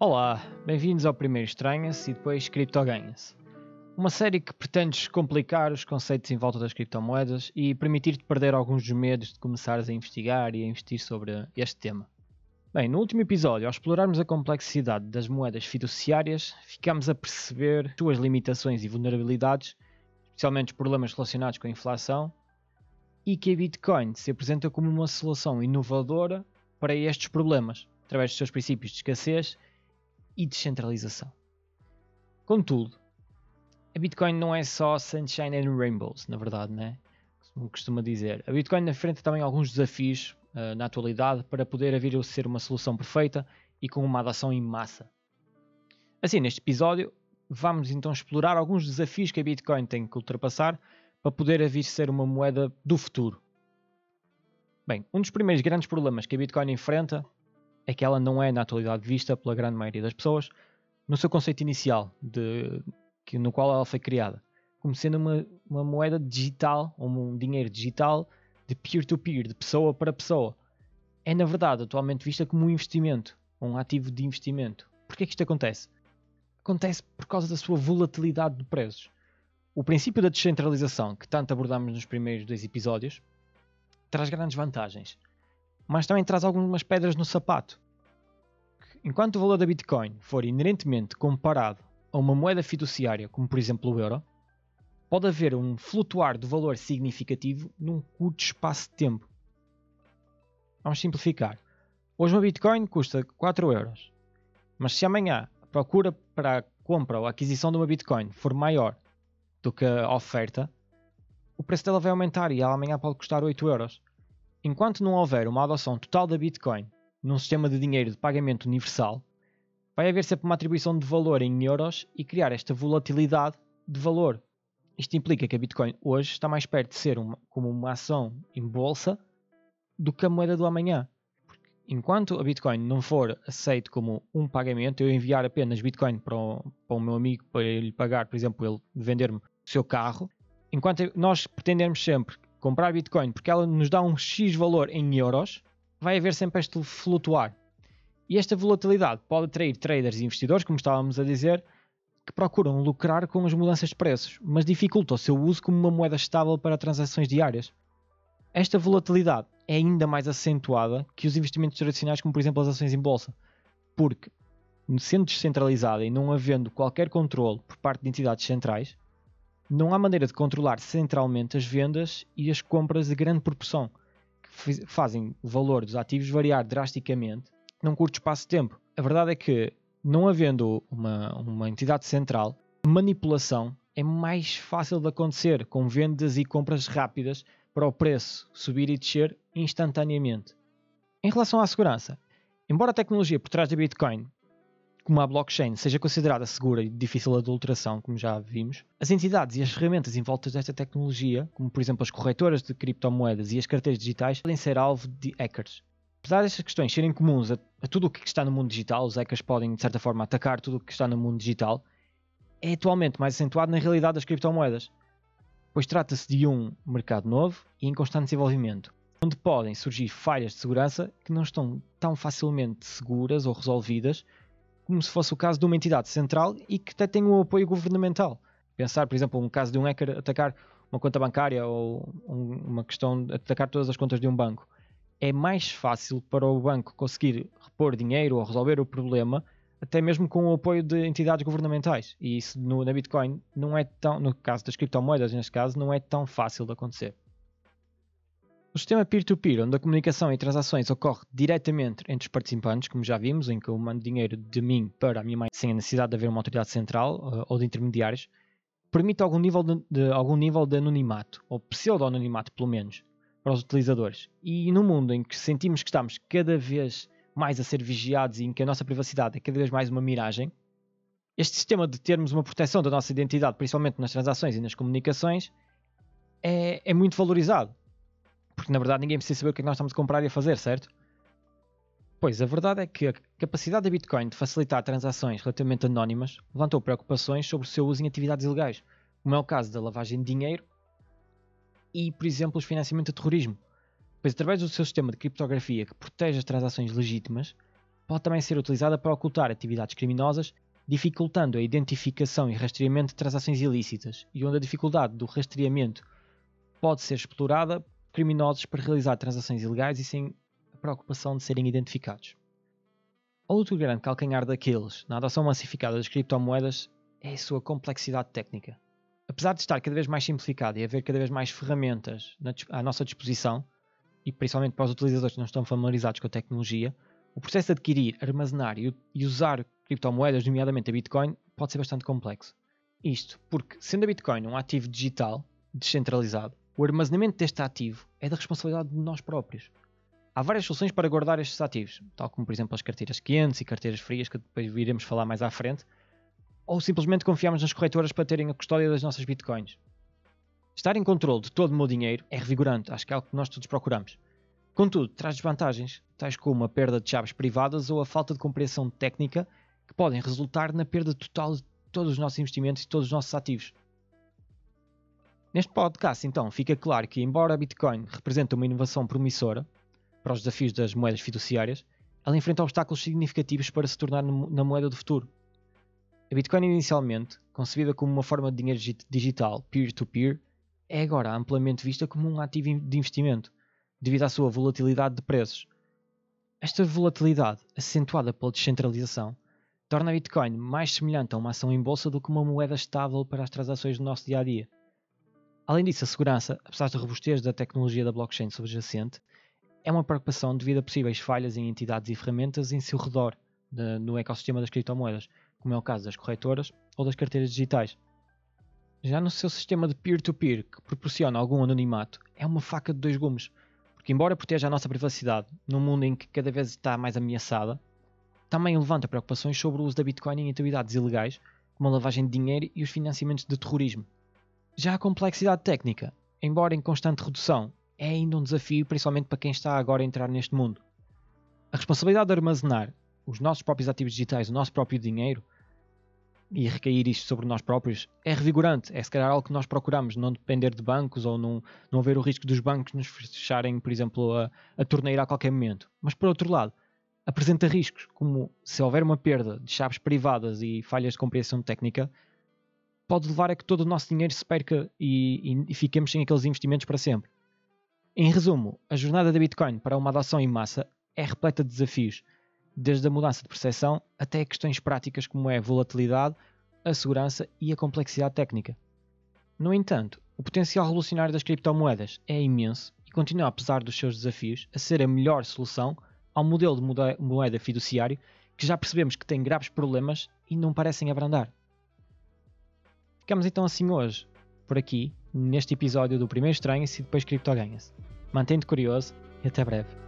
Olá, bem-vindos ao primeiro Estranha-se e depois Criptoganha-se. Uma série que pretende descomplicar os conceitos em volta das criptomoedas e permitir-te perder alguns dos medos de começares a investigar e a investir sobre este tema. Bem, no último episódio, ao explorarmos a complexidade das moedas fiduciárias, ficamos a perceber suas limitações e vulnerabilidades, especialmente os problemas relacionados com a inflação, e que a Bitcoin se apresenta como uma solução inovadora para estes problemas, através dos seus princípios de escassez e descentralização. Contudo, a Bitcoin não é só sunshine and rainbows, na verdade, né? Como costuma dizer. A Bitcoin enfrenta também alguns desafios uh, na atualidade para poder vir a ser uma solução perfeita e com uma adoção em massa. Assim, neste episódio, vamos então explorar alguns desafios que a Bitcoin tem que ultrapassar para poder vir ser uma moeda do futuro. Bem, um dos primeiros grandes problemas que a Bitcoin enfrenta é que ela não é na atualidade vista pela grande maioria das pessoas no seu conceito inicial, de, que, no qual ela foi criada, como sendo uma, uma moeda digital, ou um dinheiro digital de peer-to-peer, -peer, de pessoa para pessoa. É na verdade atualmente vista como um investimento, um ativo de investimento. Porquê é que isto acontece? Acontece por causa da sua volatilidade de preços. O princípio da descentralização, que tanto abordámos nos primeiros dois episódios, traz grandes vantagens mas também traz algumas pedras no sapato. Enquanto o valor da Bitcoin for inerentemente comparado a uma moeda fiduciária, como por exemplo o euro, pode haver um flutuar de valor significativo num curto espaço de tempo. Vamos simplificar. Hoje uma Bitcoin custa 4 euros, mas se amanhã a procura para a compra ou a aquisição de uma Bitcoin for maior do que a oferta, o preço dela vai aumentar e ela amanhã pode custar 8 euros. Enquanto não houver uma adoção total da Bitcoin num sistema de dinheiro de pagamento universal, vai haver sempre uma atribuição de valor em euros e criar esta volatilidade de valor. Isto implica que a Bitcoin hoje está mais perto de ser uma, como uma ação em bolsa do que a moeda do amanhã. Porque enquanto a Bitcoin não for aceito como um pagamento, eu enviar apenas Bitcoin para o, para o meu amigo para ele pagar, por exemplo, ele vender-me o seu carro, enquanto nós pretendermos sempre comprar Bitcoin porque ela nos dá um X valor em euros, vai haver sempre este flutuar. E esta volatilidade pode atrair traders e investidores, como estávamos a dizer, que procuram lucrar com as mudanças de preços, mas dificulta o seu uso como uma moeda estável para transações diárias. Esta volatilidade é ainda mais acentuada que os investimentos tradicionais, como por exemplo as ações em bolsa, porque, sendo descentralizada e não havendo qualquer controle por parte de entidades centrais, não há maneira de controlar centralmente as vendas e as compras de grande proporção, que fazem o valor dos ativos variar drasticamente num curto espaço de tempo. A verdade é que, não havendo uma, uma entidade central, manipulação é mais fácil de acontecer com vendas e compras rápidas para o preço subir e descer instantaneamente. Em relação à segurança, embora a tecnologia por trás da Bitcoin como a blockchain seja considerada segura e difícil de adulteração, como já vimos, as entidades e as ferramentas em volta desta tecnologia, como por exemplo as corretoras de criptomoedas e as carteiras digitais, podem ser alvo de hackers. Apesar destas questões serem comuns a, a tudo o que está no mundo digital, os hackers podem de certa forma atacar tudo o que está no mundo digital, é atualmente mais acentuado na realidade das criptomoedas, pois trata-se de um mercado novo e em constante desenvolvimento, onde podem surgir falhas de segurança que não estão tão facilmente seguras ou resolvidas como se fosse o caso de uma entidade central e que até tem um apoio governamental. Pensar, por exemplo, um caso de um hacker atacar uma conta bancária ou um, uma questão de atacar todas as contas de um banco. É mais fácil para o banco conseguir repor dinheiro ou resolver o problema, até mesmo com o apoio de entidades governamentais. E isso no, na Bitcoin não é tão, no caso das criptomoedas, neste caso, não é tão fácil de acontecer. O sistema peer-to-peer, -peer, onde a comunicação e transações ocorre diretamente entre os participantes, como já vimos, em que eu mando dinheiro de mim para a minha mãe sem a necessidade de haver uma autoridade central uh, ou de intermediários, permite algum nível de, de, algum nível de anonimato, ou pseudo-anonimato pelo menos, para os utilizadores. E no mundo em que sentimos que estamos cada vez mais a ser vigiados e em que a nossa privacidade é cada vez mais uma miragem, este sistema de termos uma proteção da nossa identidade, principalmente nas transações e nas comunicações, é, é muito valorizado. Porque na verdade ninguém precisa saber o que é que nós estamos a comprar e a fazer, certo? Pois, a verdade é que a capacidade da Bitcoin de facilitar transações relativamente anónimas levantou preocupações sobre o seu uso em atividades ilegais, como é o caso da lavagem de dinheiro e, por exemplo, o financiamento de terrorismo. Pois, através do seu sistema de criptografia que protege as transações legítimas, pode também ser utilizada para ocultar atividades criminosas, dificultando a identificação e rastreamento de transações ilícitas, e onde a dificuldade do rastreamento pode ser explorada criminosos para realizar transações ilegais e sem a preocupação de serem identificados. Outro grande calcanhar daqueles na adoção massificada das criptomoedas é a sua complexidade técnica. Apesar de estar cada vez mais simplificado e haver cada vez mais ferramentas à nossa disposição, e principalmente para os utilizadores que não estão familiarizados com a tecnologia, o processo de adquirir, armazenar e usar criptomoedas, nomeadamente a Bitcoin, pode ser bastante complexo. Isto porque, sendo a Bitcoin um ativo digital, descentralizado, o armazenamento deste ativo é da responsabilidade de nós próprios. Há várias soluções para guardar estes ativos, tal como, por exemplo, as carteiras quentes e carteiras frias, que depois iremos falar mais à frente, ou simplesmente confiamos nas corretoras para terem a custódia das nossas bitcoins. Estar em controle de todo o meu dinheiro é revigorante, acho que é algo que nós todos procuramos. Contudo, traz desvantagens, tais como a perda de chaves privadas ou a falta de compreensão técnica que podem resultar na perda total de todos os nossos investimentos e todos os nossos ativos. Neste podcast, então, fica claro que, embora a Bitcoin represente uma inovação promissora para os desafios das moedas fiduciárias, ela enfrenta obstáculos significativos para se tornar na moeda do futuro. A Bitcoin, inicialmente concebida como uma forma de dinheiro digital peer-to-peer, é agora amplamente vista como um ativo de investimento, devido à sua volatilidade de preços. Esta volatilidade, acentuada pela descentralização, torna a Bitcoin mais semelhante a uma ação em bolsa do que uma moeda estável para as transações do nosso dia a dia. Além disso, a segurança, apesar da robustez da tecnologia da blockchain subjacente, é uma preocupação devido a possíveis falhas em entidades e ferramentas em seu redor de, no ecossistema das criptomoedas, como é o caso das corretoras ou das carteiras digitais. Já no seu sistema de peer-to-peer, -peer, que proporciona algum anonimato, é uma faca de dois gumes, porque, embora proteja a nossa privacidade num mundo em que cada vez está mais ameaçada, também levanta preocupações sobre o uso da Bitcoin em atividades ilegais, como a lavagem de dinheiro e os financiamentos de terrorismo. Já a complexidade técnica, embora em constante redução, é ainda um desafio, principalmente para quem está agora a entrar neste mundo. A responsabilidade de armazenar os nossos próprios ativos digitais, o nosso próprio dinheiro, e recair isto sobre nós próprios é revigorante. É se calhar algo que nós procuramos, não depender de bancos ou não, não haver o risco dos bancos nos fecharem, por exemplo, a, a torneira a qualquer momento. Mas por outro lado, apresenta riscos, como se houver uma perda de chaves privadas e falhas de compreensão técnica, pode levar a que todo o nosso dinheiro se perca e, e, e fiquemos sem aqueles investimentos para sempre. Em resumo, a jornada da Bitcoin para uma adoção em massa é repleta de desafios, desde a mudança de percepção até questões práticas como é a volatilidade, a segurança e a complexidade técnica. No entanto, o potencial revolucionário das criptomoedas é imenso e continua, apesar dos seus desafios, a ser a melhor solução ao modelo de moeda fiduciário que já percebemos que tem graves problemas e não parecem abrandar. Ficamos então assim hoje, por aqui, neste episódio do Primeiro Estranha-se e depois Cripto Ganha-se. Curioso e até breve.